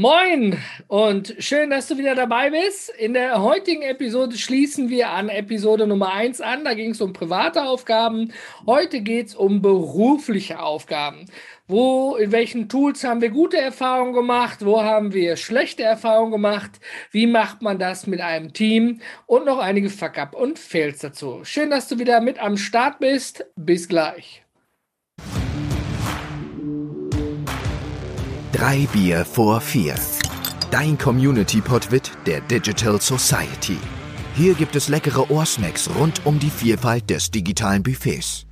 Moin und schön, dass du wieder dabei bist. In der heutigen Episode schließen wir an Episode Nummer 1 an. Da ging es um private Aufgaben. Heute geht es um berufliche Aufgaben. Wo, in welchen Tools haben wir gute Erfahrungen gemacht? Wo haben wir schlechte Erfahrungen gemacht? Wie macht man das mit einem Team? Und noch einige Fuck-up und Fails dazu. Schön, dass du wieder mit am Start bist. Bis gleich. Drei Bier vor vier. Dein Community-Podwit der Digital Society. Hier gibt es leckere Ohrsnacks rund um die Vielfalt des digitalen Buffets.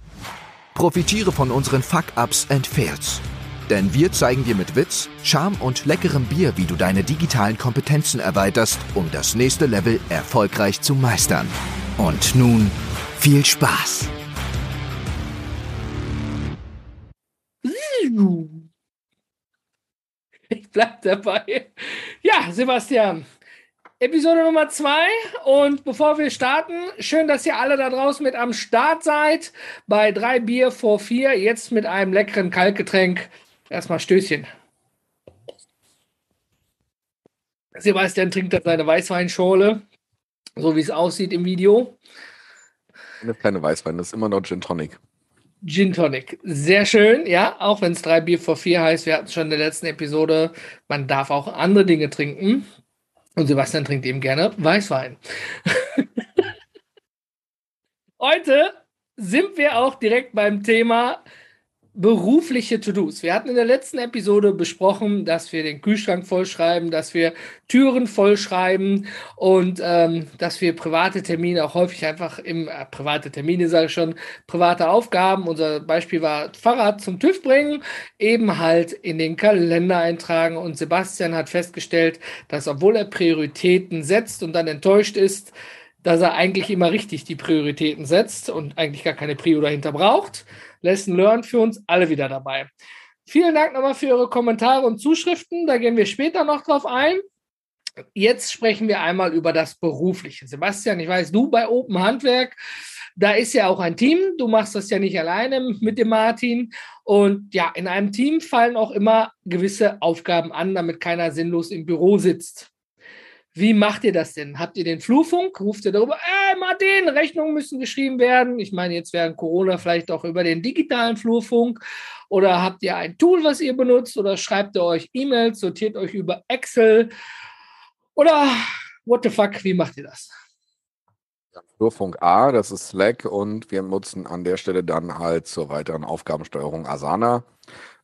Profitiere von unseren Fuck-Ups and Fails. Denn wir zeigen dir mit Witz, Charme und leckerem Bier, wie du deine digitalen Kompetenzen erweiterst, um das nächste Level erfolgreich zu meistern. Und nun viel Spaß! Ich bleib dabei. Ja, Sebastian. Episode Nummer zwei. Und bevor wir starten, schön, dass ihr alle da draußen mit am Start seid. Bei drei Bier vor vier. Jetzt mit einem leckeren Kaltgetränk. Erstmal Stößchen. Sebastian trinkt da seine Weißweinschorle. So wie es aussieht im Video. Eine kleine Weißwein, das ist immer noch Gin Tonic. Gin Tonic. Sehr schön, ja, auch wenn es drei Bier vor vier heißt, wir hatten es schon in der letzten Episode, man darf auch andere Dinge trinken. Und Sebastian trinkt eben gerne Weißwein. Heute sind wir auch direkt beim Thema berufliche To-Dos. Wir hatten in der letzten Episode besprochen, dass wir den Kühlschrank vollschreiben, dass wir Türen vollschreiben und ähm, dass wir private Termine auch häufig einfach im äh, private Termine sage ich schon, private Aufgaben. Unser Beispiel war Fahrrad zum TÜV bringen, eben halt in den Kalender eintragen und Sebastian hat festgestellt, dass obwohl er Prioritäten setzt und dann enttäuscht ist, dass er eigentlich immer richtig die Prioritäten setzt und eigentlich gar keine Prio dahinter braucht. Lesson Learned für uns alle wieder dabei. Vielen Dank nochmal für eure Kommentare und Zuschriften. Da gehen wir später noch drauf ein. Jetzt sprechen wir einmal über das Berufliche. Sebastian, ich weiß, du bei Open Handwerk, da ist ja auch ein Team. Du machst das ja nicht alleine mit dem Martin. Und ja, in einem Team fallen auch immer gewisse Aufgaben an, damit keiner sinnlos im Büro sitzt. Wie macht ihr das denn? Habt ihr den Flurfunk? Ruft ihr darüber, äh, Martin, Rechnungen müssen geschrieben werden? Ich meine, jetzt während Corona vielleicht auch über den digitalen Flurfunk. Oder habt ihr ein Tool, was ihr benutzt? Oder schreibt ihr euch E-Mails, sortiert euch über Excel? Oder what the fuck, wie macht ihr das? Flurfunk A, das ist Slack und wir nutzen an der Stelle dann halt zur weiteren Aufgabensteuerung Asana.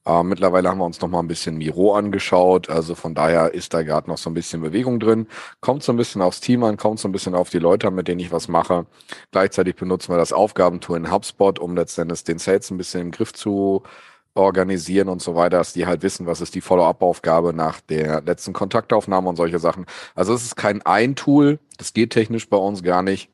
Äh, mittlerweile haben wir uns noch mal ein bisschen Miro angeschaut. Also von daher ist da gerade noch so ein bisschen Bewegung drin. Kommt so ein bisschen aufs Team an, kommt so ein bisschen auf die Leute mit denen ich was mache. Gleichzeitig benutzen wir das Aufgabentool in HubSpot, um letztendlich den Sales ein bisschen im Griff zu organisieren und so weiter, dass die halt wissen, was ist die Follow-up-Aufgabe nach der letzten Kontaktaufnahme und solche Sachen. Also es ist kein Ein-Tool, das geht technisch bei uns gar nicht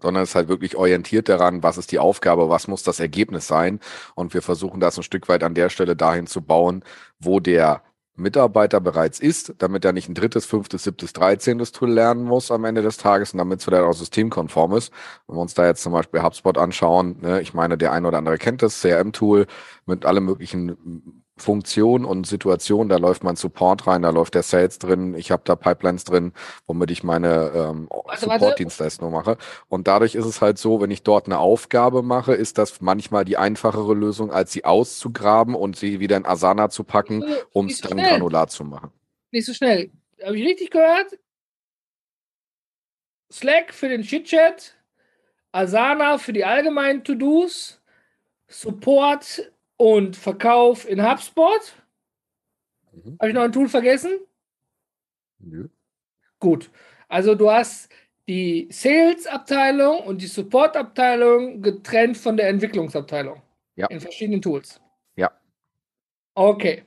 sondern es ist halt wirklich orientiert daran, was ist die Aufgabe, was muss das Ergebnis sein. Und wir versuchen das ein Stück weit an der Stelle dahin zu bauen, wo der Mitarbeiter bereits ist, damit er nicht ein drittes, fünftes, siebtes, dreizehntes Tool lernen muss am Ende des Tages und damit es vielleicht auch systemkonform ist. Wenn wir uns da jetzt zum Beispiel HubSpot anschauen, ne, ich meine, der eine oder andere kennt das CRM-Tool mit allen möglichen Funktion und Situation, da läuft mein Support rein, da läuft der Sales drin, ich habe da Pipelines drin, womit ich meine ähm, Support-Dienstleistung mache. Und dadurch ist es halt so, wenn ich dort eine Aufgabe mache, ist das manchmal die einfachere Lösung, als sie auszugraben und sie wieder in Asana zu packen, um es so dann schnell. granular zu machen. Nicht so schnell. Habe ich richtig gehört? Slack für den Chit-Chat, Asana für die allgemeinen To-Dos, Support und Verkauf in HubSpot. Mhm. Habe ich noch ein Tool vergessen? Nö. Gut. Also du hast die Sales-Abteilung und die Support-Abteilung getrennt von der Entwicklungsabteilung. Ja. In verschiedenen Tools. Ja. Okay.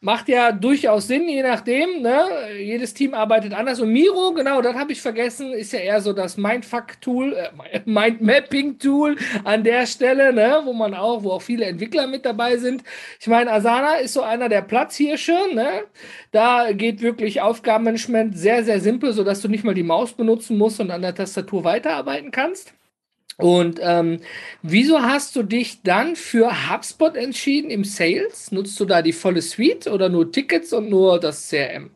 Macht ja durchaus Sinn, je nachdem. Ne? Jedes Team arbeitet anders. Und Miro, genau, das habe ich vergessen, ist ja eher so das Mindfuck-Tool, äh, Mind-Mapping-Tool an der Stelle, ne? wo man auch, wo auch viele Entwickler mit dabei sind. Ich meine, Asana ist so einer der Platzhirsche. Ne? Da geht wirklich Aufgabenmanagement sehr, sehr simpel, sodass du nicht mal die Maus benutzen musst und an der Tastatur weiterarbeiten kannst. Und ähm, wieso hast du dich dann für HubSpot entschieden im Sales? Nutzt du da die volle Suite oder nur Tickets und nur das CRM?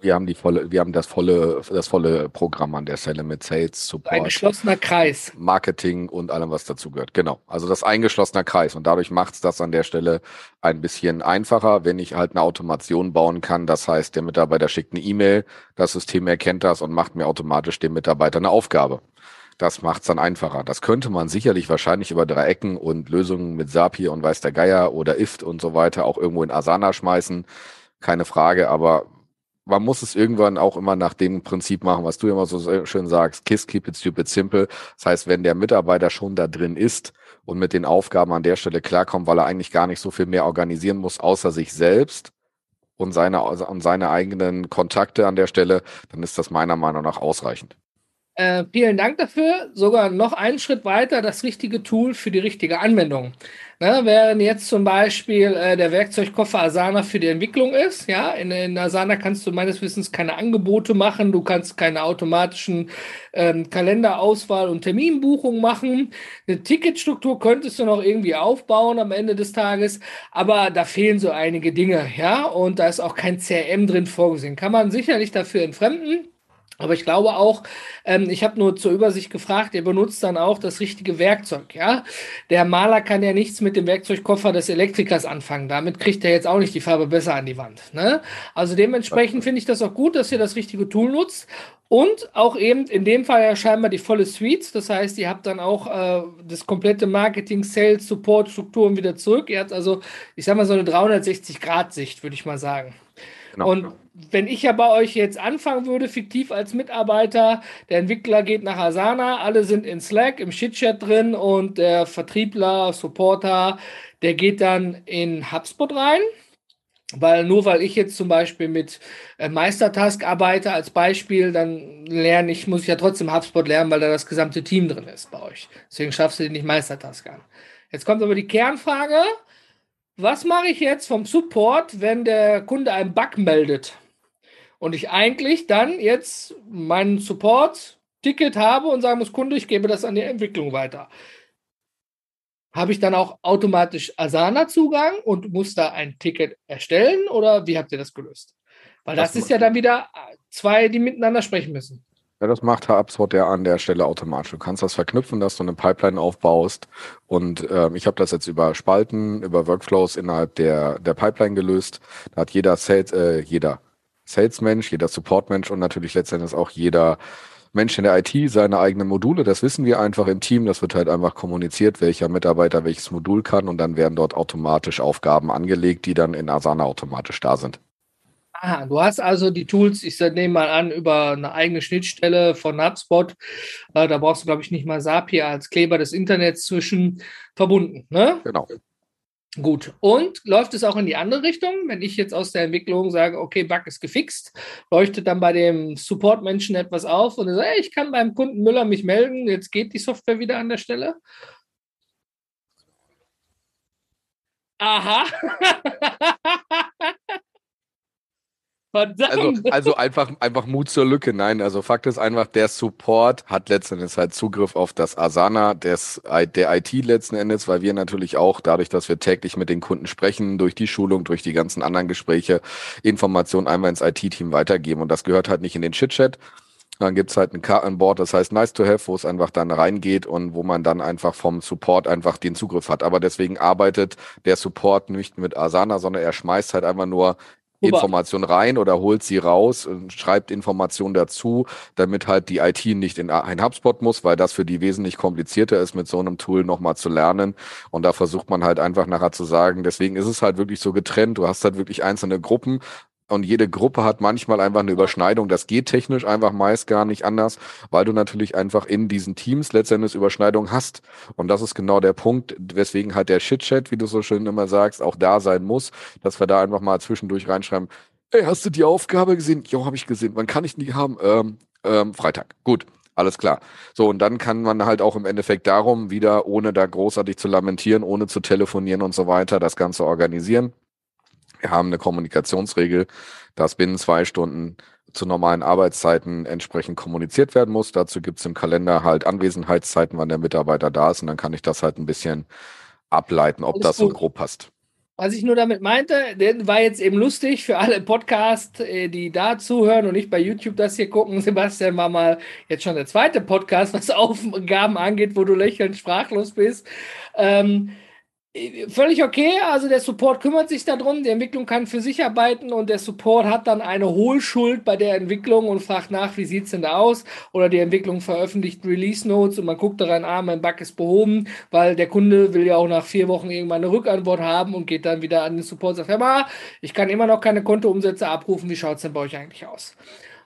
Wir haben die volle, wir haben das volle, das volle Programm an der Stelle mit Sales, Support. Ein geschlossener Kreis. Marketing und allem, was dazu gehört. Genau. Also das eingeschlossener Kreis. Und dadurch macht es das an der Stelle ein bisschen einfacher, wenn ich halt eine Automation bauen kann. Das heißt, der Mitarbeiter schickt eine E-Mail, das System erkennt das und macht mir automatisch dem Mitarbeiter eine Aufgabe. Das macht es dann einfacher. Das könnte man sicherlich wahrscheinlich über drei Ecken und Lösungen mit Zapier und Weiß der Geier oder IFT und so weiter auch irgendwo in Asana schmeißen. Keine Frage, aber man muss es irgendwann auch immer nach dem Prinzip machen, was du immer so schön sagst, KISS, keep it stupid simple. Das heißt, wenn der Mitarbeiter schon da drin ist und mit den Aufgaben an der Stelle klarkommt, weil er eigentlich gar nicht so viel mehr organisieren muss, außer sich selbst und seine, und seine eigenen Kontakte an der Stelle, dann ist das meiner Meinung nach ausreichend. Äh, vielen Dank dafür. Sogar noch einen Schritt weiter, das richtige Tool für die richtige Anwendung. Ne, während jetzt zum Beispiel äh, der Werkzeugkoffer Asana für die Entwicklung ist, ja, in, in, Asana kannst du meines Wissens keine Angebote machen, du kannst keine automatischen ähm, Kalenderauswahl und Terminbuchung machen. Eine Ticketstruktur könntest du noch irgendwie aufbauen am Ende des Tages, aber da fehlen so einige Dinge, ja, und da ist auch kein CRM drin vorgesehen. Kann man sicherlich dafür entfremden. Aber ich glaube auch, ähm, ich habe nur zur Übersicht gefragt, ihr benutzt dann auch das richtige Werkzeug, ja. Der Maler kann ja nichts mit dem Werkzeugkoffer des Elektrikers anfangen. Damit kriegt er jetzt auch nicht die Farbe besser an die Wand. Ne? Also dementsprechend finde ich das auch gut, dass ihr das richtige Tool nutzt. Und auch eben in dem Fall ja scheinbar die volle Suite. Das heißt, ihr habt dann auch äh, das komplette Marketing, Sales, Support, Strukturen wieder zurück. Ihr habt also, ich sag mal, so eine 360-Grad-Sicht, würde ich mal sagen. Genau. Und wenn ich ja bei euch jetzt anfangen würde, fiktiv als Mitarbeiter, der Entwickler geht nach Asana, alle sind in Slack, im Shitchat drin und der Vertriebler, Supporter, der geht dann in HubSpot rein. Weil nur weil ich jetzt zum Beispiel mit äh, Meistertask arbeite als Beispiel, dann lerne ich, muss ich ja trotzdem HubSpot lernen, weil da das gesamte Team drin ist bei euch. Deswegen schaffst du den nicht Meistertask an. Jetzt kommt aber die Kernfrage. Was mache ich jetzt vom Support, wenn der Kunde einen Bug meldet? Und ich eigentlich dann jetzt meinen Support-Ticket habe und sagen muss, Kunde, ich gebe das an die Entwicklung weiter. Habe ich dann auch automatisch Asana-Zugang und muss da ein Ticket erstellen oder wie habt ihr das gelöst? Weil das, das ist ja dann wieder zwei, die miteinander sprechen müssen. Ja, das macht HubSpot ja an der Stelle automatisch. Du kannst das verknüpfen, dass du eine Pipeline aufbaust. Und äh, ich habe das jetzt über Spalten, über Workflows innerhalb der, der Pipeline gelöst. Da hat jeder Sales, äh, jeder Sales-Mensch, jeder Support-Mensch und natürlich letztendlich auch jeder Mensch in der IT seine eigenen Module. Das wissen wir einfach im Team. Das wird halt einfach kommuniziert, welcher Mitarbeiter welches Modul kann. Und dann werden dort automatisch Aufgaben angelegt, die dann in Asana automatisch da sind. Ah, du hast also die Tools, ich nehme mal an, über eine eigene Schnittstelle von HubSpot. Äh, da brauchst du, glaube ich, nicht mal Zapier als Kleber des Internets zwischen verbunden. Ne? Genau. Gut. Und läuft es auch in die andere Richtung? Wenn ich jetzt aus der Entwicklung sage, okay, Bug ist gefixt, leuchtet dann bei dem Support-Menschen etwas auf und sage, hey, ich kann beim Kunden Müller mich melden, jetzt geht die Software wieder an der Stelle? Aha. Verdammt. Also, also einfach, einfach Mut zur Lücke. Nein, also Fakt ist einfach, der Support hat letzten Endes halt Zugriff auf das Asana des, der IT letzten Endes, weil wir natürlich auch dadurch, dass wir täglich mit den Kunden sprechen, durch die Schulung, durch die ganzen anderen Gespräche, Informationen einmal ins IT-Team weitergeben. Und das gehört halt nicht in den Chit-Chat. Dann gibt's halt ein Kartenboard, das heißt nice to have, wo es einfach dann reingeht und wo man dann einfach vom Support einfach den Zugriff hat. Aber deswegen arbeitet der Support nicht mit Asana, sondern er schmeißt halt einfach nur Information rein oder holt sie raus und schreibt Informationen dazu, damit halt die IT nicht in ein HubSpot muss, weil das für die wesentlich komplizierter ist, mit so einem Tool nochmal zu lernen. Und da versucht man halt einfach nachher zu sagen, deswegen ist es halt wirklich so getrennt. Du hast halt wirklich einzelne Gruppen, und jede Gruppe hat manchmal einfach eine Überschneidung. Das geht technisch einfach meist gar nicht anders, weil du natürlich einfach in diesen Teams letztendlich Überschneidung hast. Und das ist genau der Punkt, weswegen halt der Shit-Chat, wie du so schön immer sagst, auch da sein muss, dass wir da einfach mal zwischendurch reinschreiben, ey, hast du die Aufgabe gesehen? Jo, habe ich gesehen. Wann kann ich die haben? Ähm, ähm, Freitag. Gut. Alles klar. So, und dann kann man halt auch im Endeffekt darum wieder, ohne da großartig zu lamentieren, ohne zu telefonieren und so weiter, das Ganze organisieren. Wir haben eine Kommunikationsregel, dass binnen zwei Stunden zu normalen Arbeitszeiten entsprechend kommuniziert werden muss. Dazu gibt es im Kalender halt Anwesenheitszeiten, wann der Mitarbeiter da ist und dann kann ich das halt ein bisschen ableiten, ob Alles das gut. so grob passt. Was ich nur damit meinte, war jetzt eben lustig für alle Podcasts, äh, die da zuhören und nicht bei YouTube das hier gucken. Sebastian war mal jetzt schon der zweite Podcast, was Aufgaben angeht, wo du lächelnd sprachlos bist. Ähm, Völlig okay, also der Support kümmert sich darum, die Entwicklung kann für sich arbeiten und der Support hat dann eine Hohlschuld bei der Entwicklung und fragt nach, wie sieht es denn da aus? Oder die Entwicklung veröffentlicht Release Notes und man guckt daran, ah, mein Bug ist behoben, weil der Kunde will ja auch nach vier Wochen irgendwann eine Rückantwort haben und geht dann wieder an den Support und sagt, ja, ich kann immer noch keine Kontoumsätze abrufen, wie schaut es denn bei euch eigentlich aus?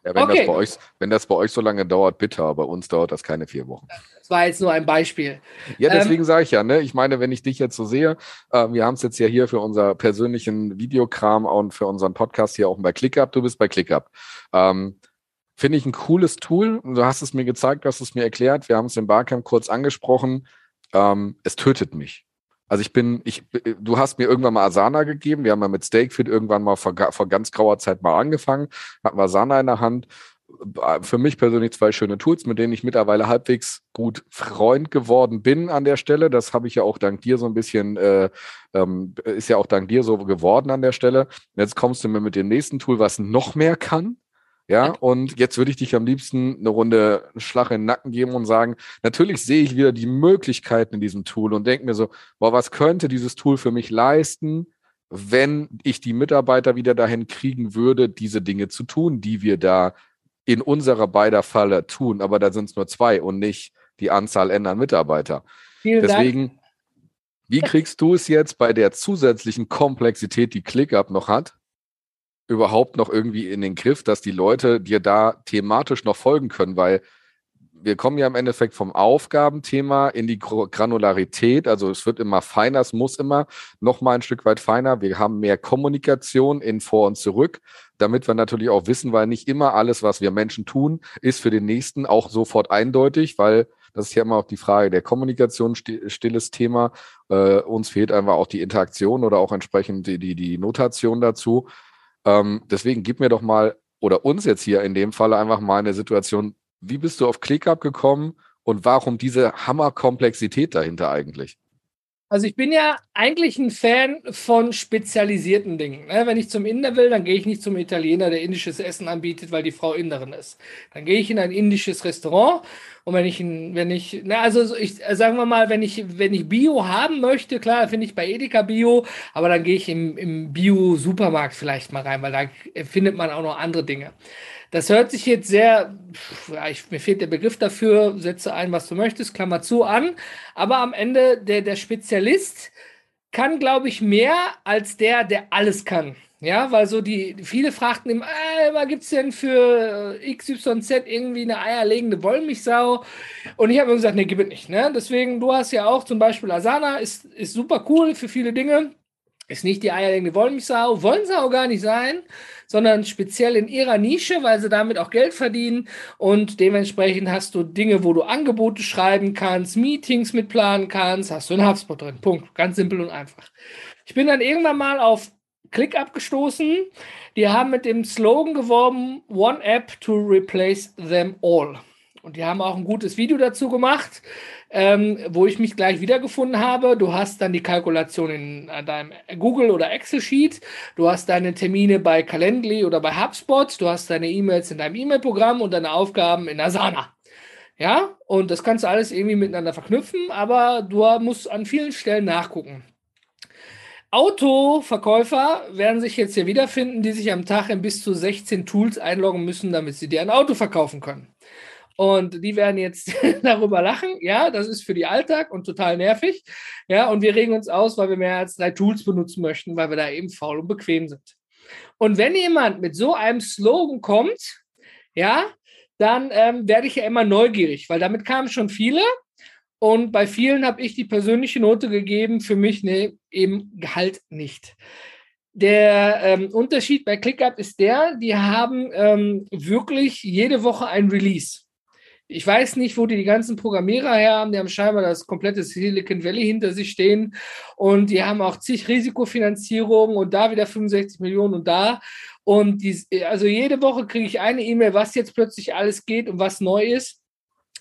Ja, wenn, okay. das bei euch, wenn das bei euch so lange dauert, bitte. Bei uns dauert das keine vier Wochen. Das war jetzt nur ein Beispiel. Ja, deswegen ähm, sage ich ja, ne? Ich meine, wenn ich dich jetzt so sehe, äh, wir haben es jetzt ja hier für unser persönlichen Videokram und für unseren Podcast hier auch bei ClickUp. Du bist bei ClickUp. Ähm, Finde ich ein cooles Tool. Du hast es mir gezeigt, du hast es mir erklärt. Wir haben es im Barcamp kurz angesprochen. Ähm, es tötet mich. Also ich bin, ich, du hast mir irgendwann mal Asana gegeben. Wir haben ja mit Stakefit irgendwann mal vor, vor ganz grauer Zeit mal angefangen, hatten wir Asana in der Hand. Für mich persönlich zwei schöne Tools, mit denen ich mittlerweile halbwegs gut Freund geworden bin an der Stelle. Das habe ich ja auch dank dir so ein bisschen, äh, ähm, ist ja auch dank dir so geworden an der Stelle. Jetzt kommst du mir mit dem nächsten Tool, was noch mehr kann. Ja, und jetzt würde ich dich am liebsten eine Runde Schlag in den Nacken geben und sagen, natürlich sehe ich wieder die Möglichkeiten in diesem Tool und denke mir so, boah, was könnte dieses Tool für mich leisten, wenn ich die Mitarbeiter wieder dahin kriegen würde, diese Dinge zu tun, die wir da in unserer beider Falle tun. Aber da sind es nur zwei und nicht die Anzahl ändern Mitarbeiter. Vielen Deswegen, Dank. wie kriegst du es jetzt bei der zusätzlichen Komplexität, die ClickUp noch hat, überhaupt noch irgendwie in den Griff, dass die Leute dir da thematisch noch folgen können, weil wir kommen ja im Endeffekt vom Aufgabenthema in die Granularität. Also es wird immer feiner, es muss immer noch mal ein Stück weit feiner. Wir haben mehr Kommunikation in vor und zurück, damit wir natürlich auch wissen, weil nicht immer alles, was wir Menschen tun, ist für den nächsten auch sofort eindeutig, weil das ist ja immer auch die Frage der Kommunikation, stilles Thema. Äh, uns fehlt einfach auch die Interaktion oder auch entsprechend die, die, die Notation dazu. Ähm, deswegen gib mir doch mal oder uns jetzt hier in dem Fall einfach mal eine Situation, wie bist du auf ClickUp gekommen und warum diese Hammerkomplexität dahinter eigentlich? Also ich bin ja eigentlich ein Fan von spezialisierten Dingen. Ne? Wenn ich zum Inder will, dann gehe ich nicht zum Italiener, der indisches Essen anbietet, weil die Frau Inderin ist. Dann gehe ich in ein indisches Restaurant und wenn ich, wenn ich, na, also ich, sagen wir mal, wenn ich, wenn ich Bio haben möchte, klar, finde ich bei Edeka Bio, aber dann gehe ich im, im Bio-Supermarkt vielleicht mal rein, weil da findet man auch noch andere Dinge. Das hört sich jetzt sehr, ja, ich, mir fehlt der Begriff dafür, setze ein, was du möchtest, Klammer zu an, aber am Ende der, der Spezialist kann, glaube ich, mehr als der, der alles kann. Ja, weil so die, viele fragten immer, äh, was gibt's denn für äh, XYZ irgendwie eine eierlegende Wollmilchsau? Und ich habe mir gesagt, nee, gibt es nicht. Ne? Deswegen, du hast ja auch zum Beispiel Asana, ist, ist super cool für viele Dinge. Ist nicht die eierlegende Wollmilchsau, wollen sie auch gar nicht sein, sondern speziell in ihrer Nische, weil sie damit auch Geld verdienen. Und dementsprechend hast du Dinge, wo du Angebote schreiben kannst, Meetings mitplanen kannst, hast du einen HubSpot drin. Punkt. Ganz simpel und einfach. Ich bin dann irgendwann mal auf Klick abgestoßen. Die haben mit dem Slogan geworben, One App to replace them all. Und die haben auch ein gutes Video dazu gemacht, ähm, wo ich mich gleich wiedergefunden habe. Du hast dann die Kalkulation in äh, deinem Google oder Excel Sheet. Du hast deine Termine bei Calendly oder bei HubSpot. Du hast deine E-Mails in deinem E-Mail-Programm und deine Aufgaben in Asana. Ja, und das kannst du alles irgendwie miteinander verknüpfen, aber du musst an vielen Stellen nachgucken. Autoverkäufer werden sich jetzt hier wiederfinden, die sich am Tag in bis zu 16 Tools einloggen müssen, damit sie dir ein Auto verkaufen können. Und die werden jetzt darüber lachen. Ja, das ist für die Alltag und total nervig. Ja, und wir regen uns aus, weil wir mehr als drei Tools benutzen möchten, weil wir da eben faul und bequem sind. Und wenn jemand mit so einem Slogan kommt, ja, dann ähm, werde ich ja immer neugierig, weil damit kamen schon viele und bei vielen habe ich die persönliche Note gegeben, für mich nee, eben Gehalt nicht. Der ähm, Unterschied bei ClickUp ist der, die haben ähm, wirklich jede Woche ein Release. Ich weiß nicht, wo die die ganzen Programmierer her haben. Die haben scheinbar das komplette Silicon Valley hinter sich stehen und die haben auch zig Risikofinanzierung und da wieder 65 Millionen und da. Und die, also jede Woche kriege ich eine E-Mail, was jetzt plötzlich alles geht und was neu ist.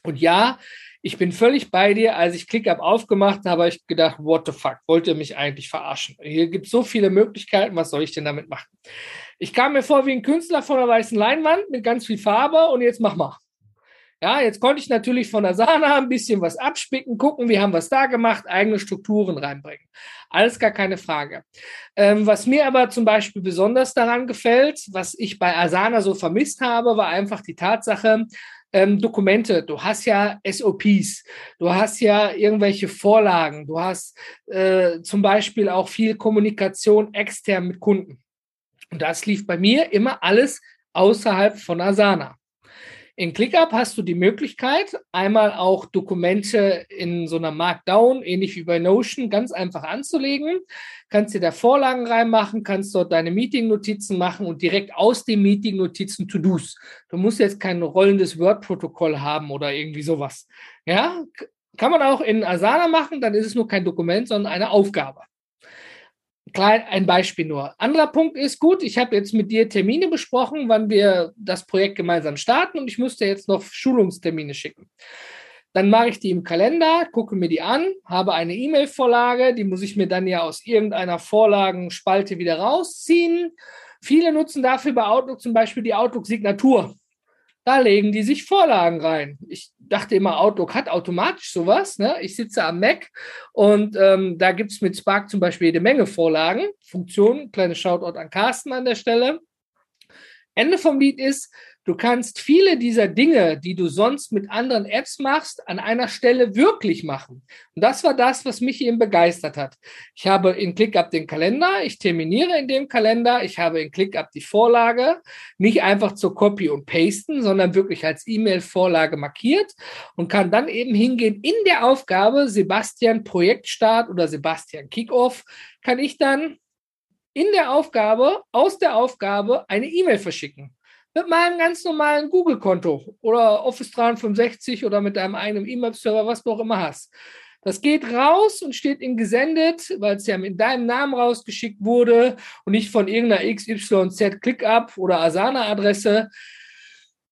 Und ja, ich bin völlig bei dir. Als ich ClickUp aufgemacht habe, habe ich gedacht, what the fuck, wollt ihr mich eigentlich verarschen? Hier gibt es so viele Möglichkeiten, was soll ich denn damit machen? Ich kam mir vor wie ein Künstler von einer weißen Leinwand mit ganz viel Farbe und jetzt mach mal. Ja, jetzt konnte ich natürlich von der Sahne ein bisschen was abspicken, gucken, wie haben wir es da gemacht, eigene Strukturen reinbringen. Alles gar keine Frage. Ähm, was mir aber zum Beispiel besonders daran gefällt, was ich bei Asana so vermisst habe, war einfach die Tatsache, ähm, Dokumente, du hast ja SOPs, du hast ja irgendwelche Vorlagen, du hast äh, zum Beispiel auch viel Kommunikation extern mit Kunden. Und das lief bei mir immer alles außerhalb von Asana. In ClickUp hast du die Möglichkeit, einmal auch Dokumente in so einer Markdown, ähnlich wie bei Notion, ganz einfach anzulegen. Kannst dir da Vorlagen reinmachen, kannst dort deine Meeting-Notizen machen und direkt aus den Meeting-Notizen To-Dos. Du musst jetzt kein rollendes Word-Protokoll haben oder irgendwie sowas. Ja, kann man auch in Asana machen, dann ist es nur kein Dokument, sondern eine Aufgabe. Klein, ein Beispiel nur. Anderer Punkt ist gut, ich habe jetzt mit dir Termine besprochen, wann wir das Projekt gemeinsam starten und ich müsste jetzt noch Schulungstermine schicken. Dann mache ich die im Kalender, gucke mir die an, habe eine E-Mail-Vorlage, die muss ich mir dann ja aus irgendeiner Vorlagenspalte wieder rausziehen. Viele nutzen dafür bei Outlook zum Beispiel die Outlook-Signatur. Da legen die sich Vorlagen rein. Ich dachte immer, Outlook hat automatisch sowas. Ne? Ich sitze am Mac und ähm, da gibt es mit Spark zum Beispiel jede Menge Vorlagen, Funktionen. Kleine Shoutout an Carsten an der Stelle. Ende vom Lied ist, Du kannst viele dieser Dinge, die du sonst mit anderen Apps machst, an einer Stelle wirklich machen. Und das war das, was mich eben begeistert hat. Ich habe in ClickUp den Kalender, ich terminiere in dem Kalender, ich habe in ClickUp die Vorlage, nicht einfach zur Copy und Pasten, sondern wirklich als E-Mail-Vorlage markiert und kann dann eben hingehen in der Aufgabe Sebastian Projektstart oder Sebastian Kickoff, kann ich dann in der Aufgabe, aus der Aufgabe eine E-Mail verschicken mit meinem ganz normalen Google-Konto oder Office 365 oder mit deinem eigenen E-Mail-Server, was du auch immer hast. Das geht raus und steht in gesendet, weil es ja mit deinem Namen rausgeschickt wurde und nicht von irgendeiner XYZ ClickUp oder Asana-Adresse.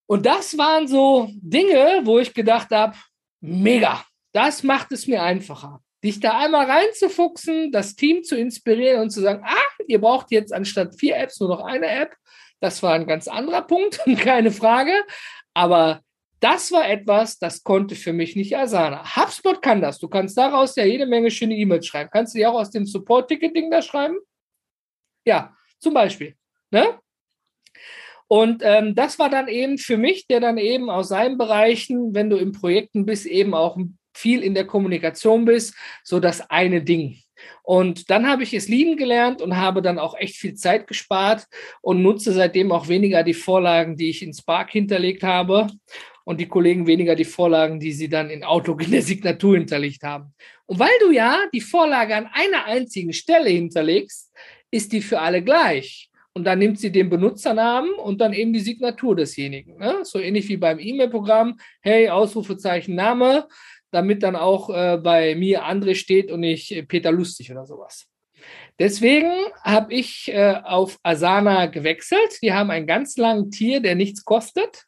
Und das waren so Dinge, wo ich gedacht habe, mega, das macht es mir einfacher. Dich da einmal reinzufuchsen, das Team zu inspirieren und zu sagen, ah, ihr braucht jetzt anstatt vier Apps nur noch eine App das war ein ganz anderer Punkt, keine Frage. Aber das war etwas, das konnte für mich nicht Asana. HubSpot kann das. Du kannst daraus ja jede Menge schöne E-Mails schreiben. Kannst du die auch aus dem Support-Ticketing da schreiben? Ja, zum Beispiel. Ne? Und ähm, das war dann eben für mich, der dann eben aus seinen Bereichen, wenn du in Projekten bist, eben auch viel in der Kommunikation bist, so das eine Ding. Und dann habe ich es lieben gelernt und habe dann auch echt viel Zeit gespart und nutze seitdem auch weniger die Vorlagen, die ich in Spark hinterlegt habe und die Kollegen weniger die Vorlagen, die sie dann in Outlook in der Signatur hinterlegt haben. Und weil du ja die Vorlage an einer einzigen Stelle hinterlegst, ist die für alle gleich. Und dann nimmt sie den Benutzernamen und dann eben die Signatur desjenigen. Ne? So ähnlich wie beim E-Mail-Programm. Hey, Ausrufezeichen Name damit dann auch äh, bei mir André steht und nicht Peter Lustig oder sowas. Deswegen habe ich äh, auf Asana gewechselt. Die haben einen ganz langen Tier, der nichts kostet.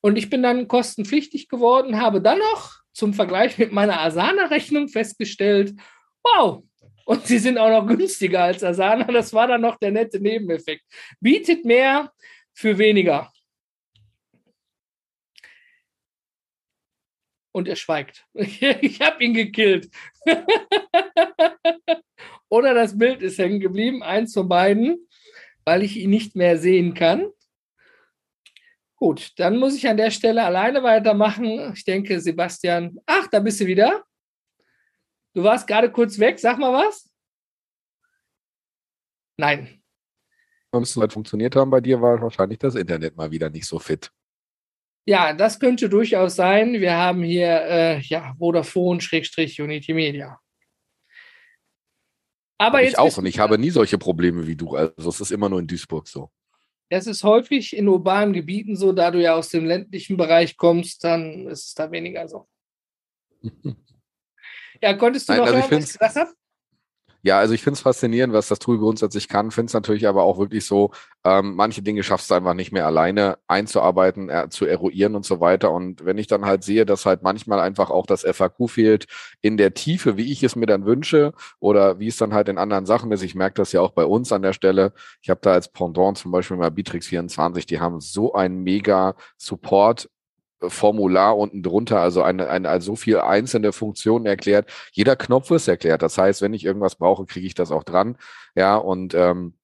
Und ich bin dann kostenpflichtig geworden, habe dann noch zum Vergleich mit meiner Asana-Rechnung festgestellt, wow, und sie sind auch noch günstiger als Asana. Das war dann noch der nette Nebeneffekt. Bietet mehr für weniger. Und er schweigt. Ich habe ihn gekillt. Oder das Bild ist hängen geblieben, eins von beiden, weil ich ihn nicht mehr sehen kann. Gut, dann muss ich an der Stelle alleine weitermachen. Ich denke, Sebastian, ach, da bist du wieder. Du warst gerade kurz weg, sag mal was. Nein. Warum es so weit funktioniert haben bei dir, war wahrscheinlich das Internet mal wieder nicht so fit. Ja, das könnte durchaus sein. Wir haben hier äh, ja, Vodafone-Unity Media. Aber jetzt. Ich auch und ich habe nie solche Probleme wie du. Also es ist immer nur in Duisburg so. Das ist häufig in urbanen Gebieten so, da du ja aus dem ländlichen Bereich kommst, dann ist es da weniger so. ja, konntest du Nein, noch also hören, was ich gesagt habe? Ja, also ich finde es faszinierend, was das Tool grundsätzlich kann. Finde es natürlich aber auch wirklich so, ähm, manche Dinge schaffst du einfach nicht mehr alleine einzuarbeiten, äh, zu eruieren und so weiter. Und wenn ich dann halt sehe, dass halt manchmal einfach auch das FAQ fehlt in der Tiefe, wie ich es mir dann wünsche oder wie es dann halt in anderen Sachen ist. Ich merke das ja auch bei uns an der Stelle. Ich habe da als Pendant zum Beispiel mal Bitrix 24, die haben so einen mega Support Formular unten drunter, also eine, eine also so viel einzelne Funktionen erklärt. Jeder Knopf ist erklärt. Das heißt, wenn ich irgendwas brauche, kriege ich das auch dran. Ja, und ähm,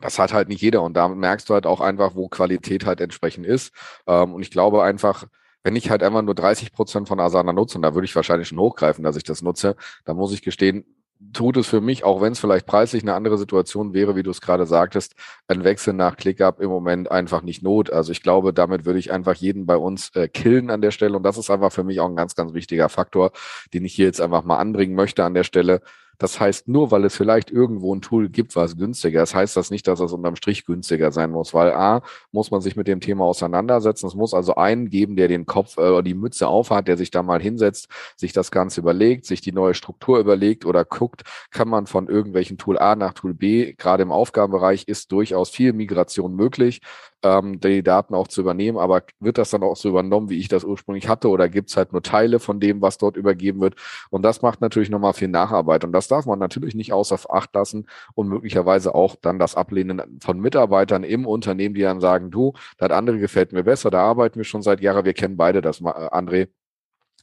das hat halt nicht jeder. Und da merkst du halt auch einfach, wo Qualität halt entsprechend ist. Ähm, und ich glaube einfach, wenn ich halt einfach nur 30 Prozent von Asana nutze, und da würde ich wahrscheinlich schon hochgreifen, dass ich das nutze, dann muss ich gestehen, tut es für mich, auch wenn es vielleicht preislich eine andere Situation wäre, wie du es gerade sagtest, ein Wechsel nach ClickUp im Moment einfach nicht Not. Also ich glaube, damit würde ich einfach jeden bei uns äh, killen an der Stelle. Und das ist einfach für mich auch ein ganz, ganz wichtiger Faktor, den ich hier jetzt einfach mal anbringen möchte an der Stelle. Das heißt, nur weil es vielleicht irgendwo ein Tool gibt, was günstiger ist, heißt das nicht, dass es unterm Strich günstiger sein muss, weil A, muss man sich mit dem Thema auseinandersetzen. Es muss also einen geben, der den Kopf äh, oder die Mütze aufhat, der sich da mal hinsetzt, sich das Ganze überlegt, sich die neue Struktur überlegt oder guckt, kann man von irgendwelchen Tool A nach Tool B, gerade im Aufgabenbereich ist durchaus viel Migration möglich ähm, die Daten auch zu übernehmen, aber wird das dann auch so übernommen, wie ich das ursprünglich hatte, oder gibt's halt nur Teile von dem, was dort übergeben wird? Und das macht natürlich nochmal viel Nacharbeit. Und das darf man natürlich nicht außer Acht lassen und möglicherweise auch dann das Ablehnen von Mitarbeitern im Unternehmen, die dann sagen, du, das andere gefällt mir besser, da arbeiten wir schon seit Jahren, wir kennen beide das, André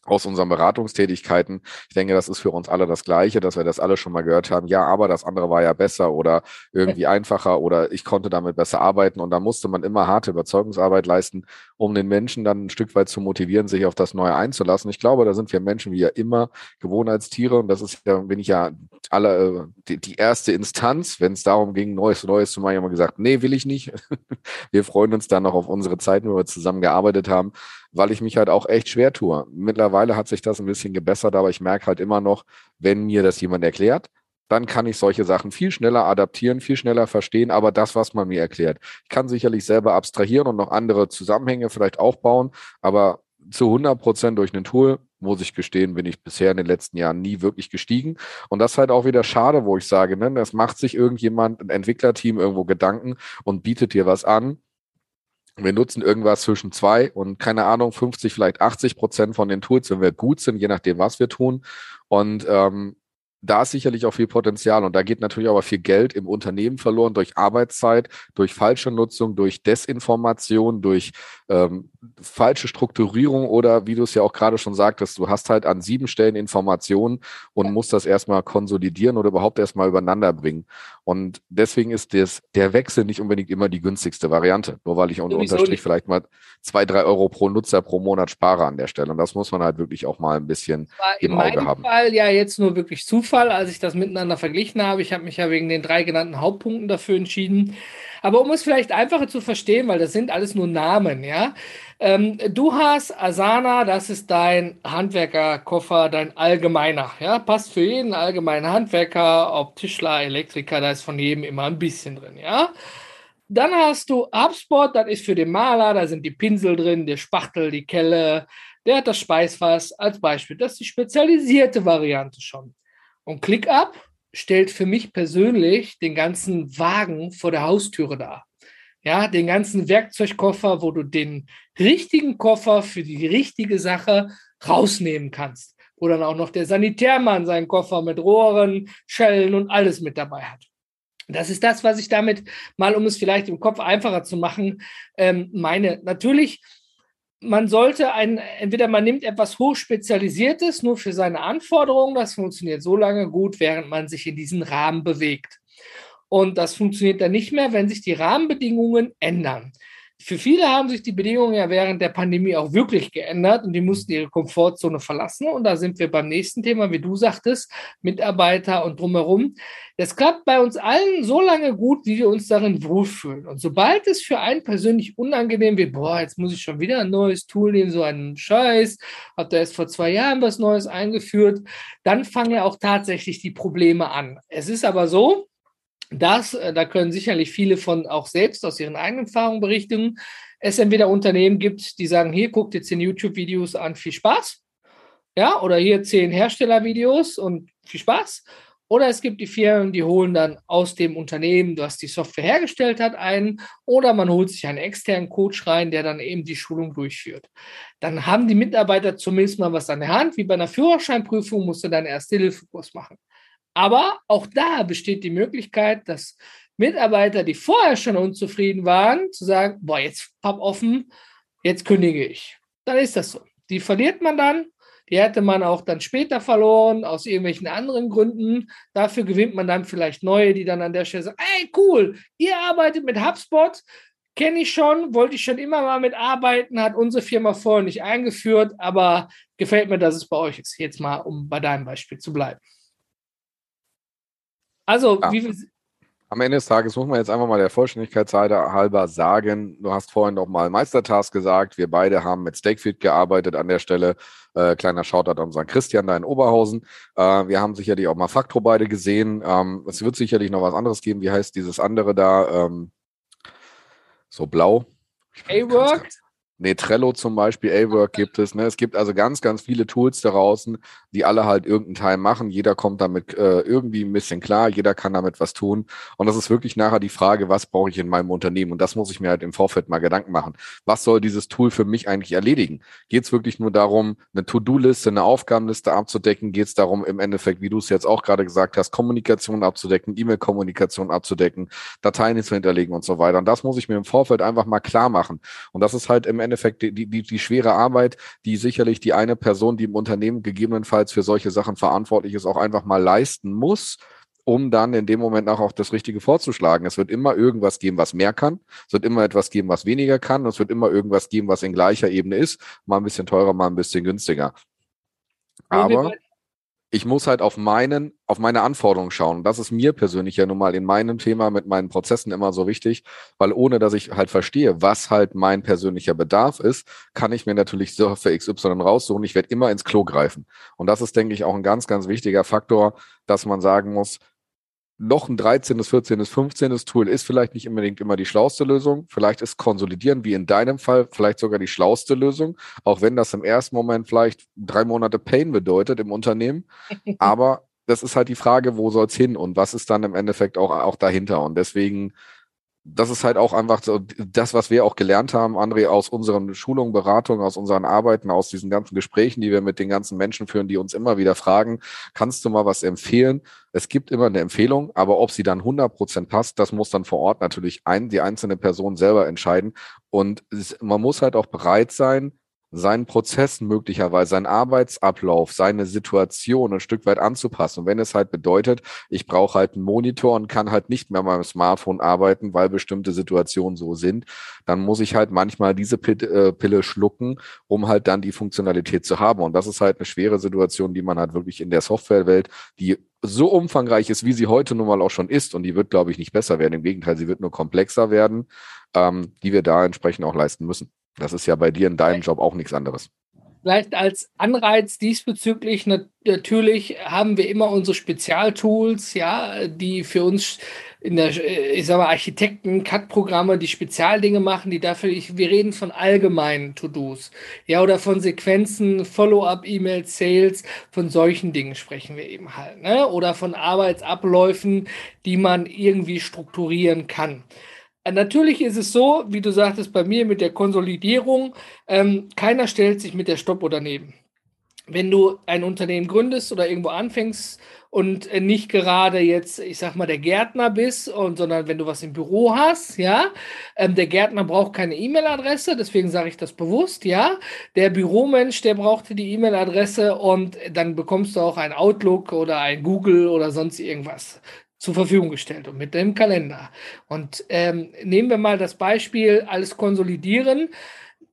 aus unseren Beratungstätigkeiten. Ich denke, das ist für uns alle das Gleiche, dass wir das alle schon mal gehört haben. Ja, aber das andere war ja besser oder irgendwie einfacher oder ich konnte damit besser arbeiten. Und da musste man immer harte Überzeugungsarbeit leisten, um den Menschen dann ein Stück weit zu motivieren, sich auf das Neue einzulassen. Ich glaube, da sind wir Menschen wie ja immer Gewohnheitstiere und das ist ja, bin ich ja alle äh, die, die erste Instanz, wenn es darum ging, Neues, Neues zu machen, immer gesagt, nee, will ich nicht. wir freuen uns dann noch auf unsere Zeiten, wo wir zusammen gearbeitet haben weil ich mich halt auch echt schwer tue. Mittlerweile hat sich das ein bisschen gebessert, aber ich merke halt immer noch, wenn mir das jemand erklärt, dann kann ich solche Sachen viel schneller adaptieren, viel schneller verstehen, aber das, was man mir erklärt. Ich kann sicherlich selber abstrahieren und noch andere Zusammenhänge vielleicht aufbauen, aber zu 100 Prozent durch ein Tool, muss ich gestehen, bin ich bisher in den letzten Jahren nie wirklich gestiegen. Und das ist halt auch wieder schade, wo ich sage, ne, das macht sich irgendjemand, ein Entwicklerteam irgendwo Gedanken und bietet dir was an, wir nutzen irgendwas zwischen zwei und keine Ahnung, 50, vielleicht 80 Prozent von den Tools, wenn wir gut sind, je nachdem, was wir tun. Und ähm, da ist sicherlich auch viel Potenzial und da geht natürlich aber viel Geld im Unternehmen verloren durch Arbeitszeit, durch falsche Nutzung, durch Desinformation, durch ähm, falsche Strukturierung oder wie du es ja auch gerade schon sagtest, du hast halt an sieben Stellen Informationen und ja. musst das erstmal konsolidieren oder überhaupt erstmal übereinander bringen. Und deswegen ist das, der Wechsel nicht unbedingt immer die günstigste Variante, nur weil ich unter Unterstrich vielleicht mal zwei, drei Euro pro Nutzer pro Monat spare an der Stelle. Und das muss man halt wirklich auch mal ein bisschen im Auge haben. Fall ja jetzt nur wirklich Zufall Zufall, als ich das miteinander verglichen habe. Ich habe mich ja wegen den drei genannten Hauptpunkten dafür entschieden. Aber um es vielleicht einfacher zu verstehen, weil das sind alles nur Namen, ja. Ähm, du hast Asana, das ist dein Handwerkerkoffer, dein allgemeiner, ja. Passt für jeden allgemeinen Handwerker, ob Tischler, Elektriker, da ist von jedem immer ein bisschen drin, ja. Dann hast du HubSpot, das ist für den Maler, da sind die Pinsel drin, der Spachtel, die Kelle, der hat das Speisfass als Beispiel. Das ist die spezialisierte Variante schon. Und ClickUp stellt für mich persönlich den ganzen Wagen vor der Haustüre dar. Ja, den ganzen Werkzeugkoffer, wo du den richtigen Koffer für die richtige Sache rausnehmen kannst. Wo dann auch noch der Sanitärmann seinen Koffer mit Rohren, Schellen und alles mit dabei hat. Das ist das, was ich damit mal, um es vielleicht im Kopf einfacher zu machen, ähm, meine. Natürlich man sollte ein, entweder man nimmt etwas hochspezialisiertes nur für seine Anforderungen, das funktioniert so lange gut, während man sich in diesen Rahmen bewegt. Und das funktioniert dann nicht mehr, wenn sich die Rahmenbedingungen ändern. Für viele haben sich die Bedingungen ja während der Pandemie auch wirklich geändert und die mussten ihre Komfortzone verlassen. Und da sind wir beim nächsten Thema, wie du sagtest, Mitarbeiter und drumherum. Das klappt bei uns allen so lange gut, wie wir uns darin wohlfühlen. Und sobald es für einen persönlich unangenehm wird, boah, jetzt muss ich schon wieder ein neues Tool nehmen, so einen Scheiß, hat er erst vor zwei Jahren was Neues eingeführt, dann fangen ja auch tatsächlich die Probleme an. Es ist aber so, Das, äh, da können sicherlich viele von auch selbst aus ihren eigenen Erfahrungen berichten. Es entweder Unternehmen gibt, die sagen, hier guckt jetzt den YouTube-Videos an, viel Spaß. Ja, oder hier zehn Herstellervideos und viel Spaß. Oder es gibt die Firmen, die holen dann aus dem Unternehmen, das die Software hergestellt hat, ein. Oder man holt sich einen externen Coach rein, der dann eben die Schulung durchführt. Dann haben die Mitarbeiter zumindest mal was an der Hand. Wie bei einer Führerscheinprüfung musst du dann erst Hilfekurs machen. Aber auch da besteht die Möglichkeit, dass Mitarbeiter, die vorher schon unzufrieden waren, zu sagen, boah, jetzt papp offen, jetzt kündige ich. Dann ist das so. Die verliert man dann die hätte man auch dann später verloren, aus irgendwelchen anderen Gründen. Dafür gewinnt man dann vielleicht neue, die dann an der Stelle sagen, ey, cool, ihr arbeitet mit HubSpot, kenne ich schon, wollte ich schon immer mal mitarbeiten, hat unsere Firma vorher nicht eingeführt, aber gefällt mir, dass es bei euch ist. Jetzt mal, um bei deinem Beispiel zu bleiben. Also, ja. wie, am Ende des Tages muss man jetzt einfach mal der Vollständigkeit halber sagen, du hast vorhin noch mal Meistertask gesagt, wir beide haben mit Stakefeed gearbeitet an der Stelle. Äh, kleiner Shoutout an unseren Christian da in Oberhausen. Äh, wir haben sicherlich auch mal Faktro beide gesehen. Ähm, es wird sicherlich noch was anderes geben. Wie heißt dieses andere da? Ähm, so blau. A-Work? Nee, Trello zum Beispiel, A-Work gibt es. Ne? Es gibt also ganz, ganz viele Tools da draußen, die alle halt irgendeinen Teil machen. Jeder kommt damit äh, irgendwie ein bisschen klar, jeder kann damit was tun. Und das ist wirklich nachher die Frage, was brauche ich in meinem Unternehmen? Und das muss ich mir halt im Vorfeld mal Gedanken machen. Was soll dieses Tool für mich eigentlich erledigen? Geht es wirklich nur darum, eine To-Do-Liste, eine Aufgabenliste abzudecken? Geht es darum, im Endeffekt, wie du es jetzt auch gerade gesagt hast, Kommunikation abzudecken, E-Mail-Kommunikation abzudecken, Dateien zu hinterlegen und so weiter? Und das muss ich mir im Vorfeld einfach mal klar machen. Und das ist halt im Endeffekt Endeffekt die, die, die schwere Arbeit, die sicherlich die eine Person, die im Unternehmen gegebenenfalls für solche Sachen verantwortlich ist, auch einfach mal leisten muss um dann in dem Moment auch, auch das Richtige vorzuschlagen. Es wird immer irgendwas geben, was mehr kann. Es wird immer etwas geben, was weniger kann. Und es wird immer irgendwas geben, was in gleicher Ebene ist. Mal ein bisschen teurer, mal ein bisschen günstiger. Aber ich muss halt auf meinen, auf meine Anforderungen schauen. Das ist mir persönlich ja nun mal in meinem Thema mit meinen Prozessen immer so wichtig, weil ohne dass ich halt verstehe, was halt mein persönlicher Bedarf ist, kann ich mir natürlich Software XY raussuchen. Ich werde immer ins Klo greifen. Und das ist, denke ich, auch ein ganz, ganz wichtiger Faktor, dass man sagen muss, noch ein 13., 14., 15. Tool ist vielleicht nicht unbedingt immer die schlauste Lösung. Vielleicht ist Konsolidieren, wie in deinem Fall, vielleicht sogar die schlauste Lösung, auch wenn das im ersten Moment vielleicht drei Monate Pain bedeutet im Unternehmen. Aber das ist halt die Frage, wo soll es hin und was ist dann im Endeffekt auch, auch dahinter. Und deswegen das ist halt auch einfach so das, was wir auch gelernt haben, André, aus unseren Schulungen, Beratungen, aus unseren Arbeiten, aus diesen ganzen Gesprächen, die wir mit den ganzen Menschen führen, die uns immer wieder fragen, kannst du mal was empfehlen? Es gibt immer eine Empfehlung, aber ob sie dann 100 Prozent passt, das muss dann vor Ort natürlich ein, die einzelne Person selber entscheiden. Und man muss halt auch bereit sein, seinen Prozess möglicherweise, seinen Arbeitsablauf, seine Situation ein Stück weit anzupassen. Und wenn es halt bedeutet, ich brauche halt einen Monitor und kann halt nicht mehr mit meinem Smartphone arbeiten, weil bestimmte Situationen so sind, dann muss ich halt manchmal diese äh, Pille schlucken, um halt dann die Funktionalität zu haben. Und das ist halt eine schwere Situation, die man halt wirklich in der Softwarewelt, die so umfangreich ist, wie sie heute nun mal auch schon ist, und die wird, glaube ich, nicht besser werden. Im Gegenteil, sie wird nur komplexer werden, ähm, die wir da entsprechend auch leisten müssen. Das ist ja bei dir in deinem Job auch nichts anderes. Vielleicht als Anreiz diesbezüglich natürlich haben wir immer unsere Spezialtools, ja, die für uns in der, ich sag mal, Architekten, CAD-Programme, die Spezialdinge machen, die dafür, ich, wir reden von allgemeinen To-Dos, ja, oder von Sequenzen, Follow-up, E-Mail, Sales, von solchen Dingen sprechen wir eben halt, ne, oder von Arbeitsabläufen, die man irgendwie strukturieren kann. Äh, natürlich ist es so, wie du sagtest, bei mir mit der Konsolidierung, ähm, keiner stellt sich mit der Stoppuhr daneben. Wenn du ein Unternehmen gründest oder irgendwo anfängst und äh, nicht gerade jetzt, ich sag mal, der Gärtner bist, und, sondern wenn du was im Büro hast, ja, ähm, der Gärtner braucht keine E-Mail-Adresse, deswegen sage ich das bewusst, ja. Der Büromensch, der brauchte die E-Mail-Adresse und dann bekommst du auch ein Outlook oder ein Google oder sonst irgendwas zur Verfügung gestellt und mit dem Kalender. Und ähm, nehmen wir mal das Beispiel, alles konsolidieren.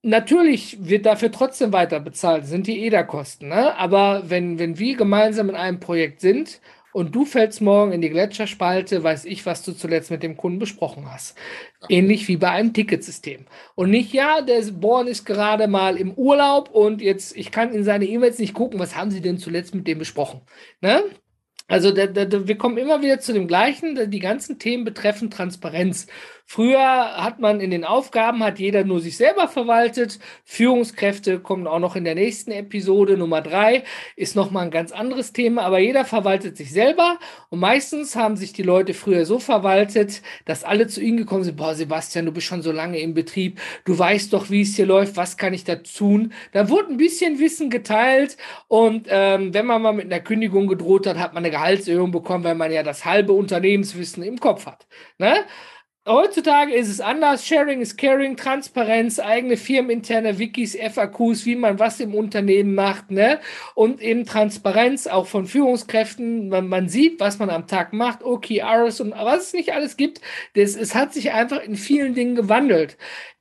Natürlich wird dafür trotzdem weiter bezahlt, sind die EDA-Kosten. Ne? Aber wenn, wenn wir gemeinsam in einem Projekt sind und du fällst morgen in die Gletscherspalte, weiß ich, was du zuletzt mit dem Kunden besprochen hast. Ähnlich wie bei einem Ticketsystem. Und nicht, ja, der Born ist gerade mal im Urlaub und jetzt, ich kann in seine E-Mails nicht gucken, was haben sie denn zuletzt mit dem besprochen. Ne? Also da, da, wir kommen immer wieder zu dem gleichen, die ganzen Themen betreffen Transparenz. Früher hat man in den Aufgaben, hat jeder nur sich selber verwaltet. Führungskräfte kommen auch noch in der nächsten Episode. Nummer drei ist nochmal ein ganz anderes Thema, aber jeder verwaltet sich selber. Und meistens haben sich die Leute früher so verwaltet, dass alle zu ihnen gekommen sind, boah, Sebastian, du bist schon so lange im Betrieb, du weißt doch, wie es hier läuft, was kann ich da tun? Da wurde ein bisschen Wissen geteilt und ähm, wenn man mal mit einer Kündigung gedroht hat, hat man eine Gehaltserhöhung bekommen, weil man ja das halbe Unternehmenswissen im Kopf hat. Ne? Heutzutage ist es anders. Sharing is caring, Transparenz, eigene firmeninterne Wikis, FAQs, wie man was im Unternehmen macht, ne? Und eben Transparenz auch von Führungskräften. Man, man sieht, was man am Tag macht, OKRs und was es nicht alles gibt. Das, es hat sich einfach in vielen Dingen gewandelt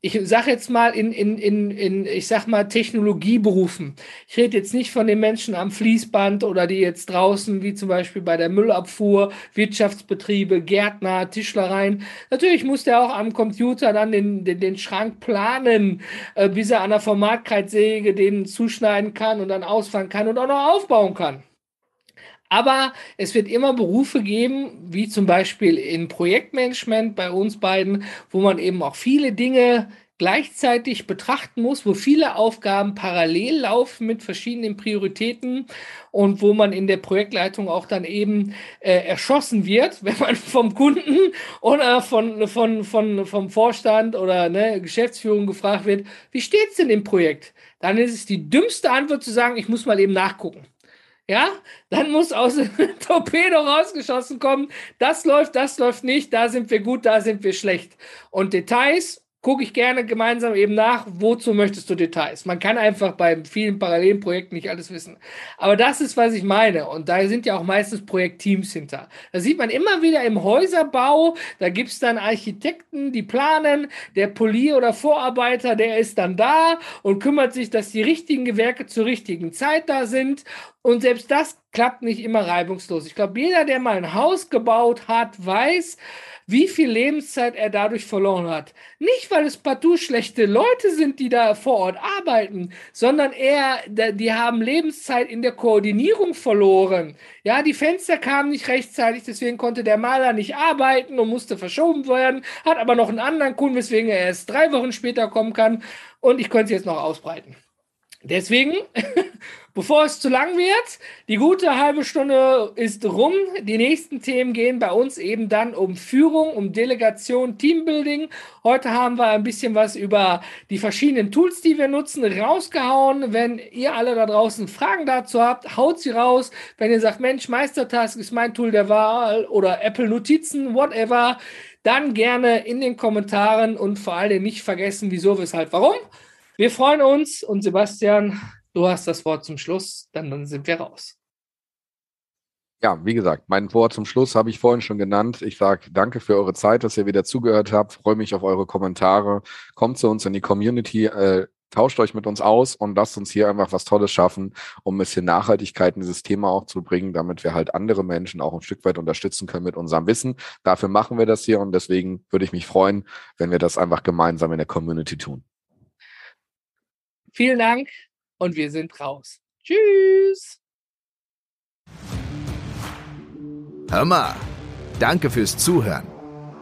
ich sage jetzt mal in, in, in, in, ich sag mal, Technologieberufen. Ich rede jetzt nicht von den Menschen am Fließband oder die jetzt draußen, wie zum Beispiel bei der Müllabfuhr, Wirtschaftsbetriebe, Gärtner, Tischlereien. Natürlich muss der auch am Computer dann den, den, den Schrank planen, äh, bis er an der Formatkreissäge den zuschneiden kann und dann ausfahren kann und auch noch aufbauen kann. Aber es wird immer Berufe geben, wie zum Beispiel in Projektmanagement bei uns beiden, wo man eben auch viele Dinge gleichzeitig betrachten muss, wo viele Aufgaben parallel laufen mit verschiedenen Prioritäten und wo man in der Projektleitung auch dann eben äh, erschossen wird, wenn man vom Kunden oder von, von, von, vom Vorstand oder ne, Geschäftsführung gefragt wird, wie steht's denn im Projekt? Dann ist es die dümmste Antwort zu sagen, ich muss mal eben nachgucken ja, dann muss aus dem Torpedo rausgeschossen kommen, das läuft, das läuft nicht, da sind wir gut, da sind wir schlecht. Und Details gucke ich gerne gemeinsam eben nach, wozu möchtest du Details. Man kann einfach bei vielen parallelen Projekten nicht alles wissen. Aber das ist, was ich meine. Und da sind ja auch meistens Projektteams hinter. Da sieht man immer wieder im Häuserbau, da gibt es dann Architekten, die planen, der Polier oder Vorarbeiter, der ist dann da und kümmert sich, dass die richtigen Gewerke zur richtigen Zeit da sind. Und selbst das klappt nicht immer reibungslos. Ich glaube, jeder, der mal ein Haus gebaut hat, weiß, wie viel Lebenszeit er dadurch verloren hat. Nicht, weil es partout schlechte Leute sind, die da vor Ort arbeiten, sondern eher, die haben Lebenszeit in der Koordinierung verloren. Ja, die Fenster kamen nicht rechtzeitig, deswegen konnte der Maler nicht arbeiten und musste verschoben werden, hat aber noch einen anderen Kunden, weswegen er erst drei Wochen später kommen kann und ich könnte es jetzt noch ausbreiten. Deswegen, bevor es zu lang wird, die gute halbe Stunde ist rum. Die nächsten Themen gehen bei uns eben dann um Führung, um Delegation, Teambuilding. Heute haben wir ein bisschen was über die verschiedenen Tools, die wir nutzen, rausgehauen. Wenn ihr alle da draußen Fragen dazu habt, haut sie raus. Wenn ihr sagt, Mensch, Meistertask ist mein Tool der Wahl oder Apple Notizen, whatever, dann gerne in den Kommentaren und vor allem nicht vergessen, wieso, weshalb, warum. Wir freuen uns und Sebastian, du hast das Wort zum Schluss, dann, dann sind wir raus. Ja, wie gesagt, mein Wort zum Schluss habe ich vorhin schon genannt. Ich sage danke für eure Zeit, dass ihr wieder zugehört habt. Freue mich auf eure Kommentare. Kommt zu uns in die Community, äh, tauscht euch mit uns aus und lasst uns hier einfach was Tolles schaffen, um ein bisschen Nachhaltigkeit in dieses Thema auch zu bringen, damit wir halt andere Menschen auch ein Stück weit unterstützen können mit unserem Wissen. Dafür machen wir das hier und deswegen würde ich mich freuen, wenn wir das einfach gemeinsam in der Community tun. Vielen Dank und wir sind raus. Tschüss. Hör mal, danke fürs Zuhören.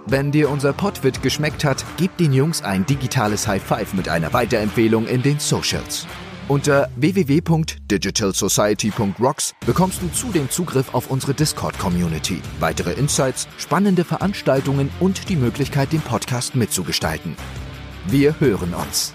Wenn dir unser Podwit geschmeckt hat, gib den Jungs ein digitales High Five mit einer Weiterempfehlung in den Socials. Unter www.digitalsociety.rocks bekommst du zudem Zugriff auf unsere Discord-Community, weitere Insights, spannende Veranstaltungen und die Möglichkeit, den Podcast mitzugestalten. Wir hören uns.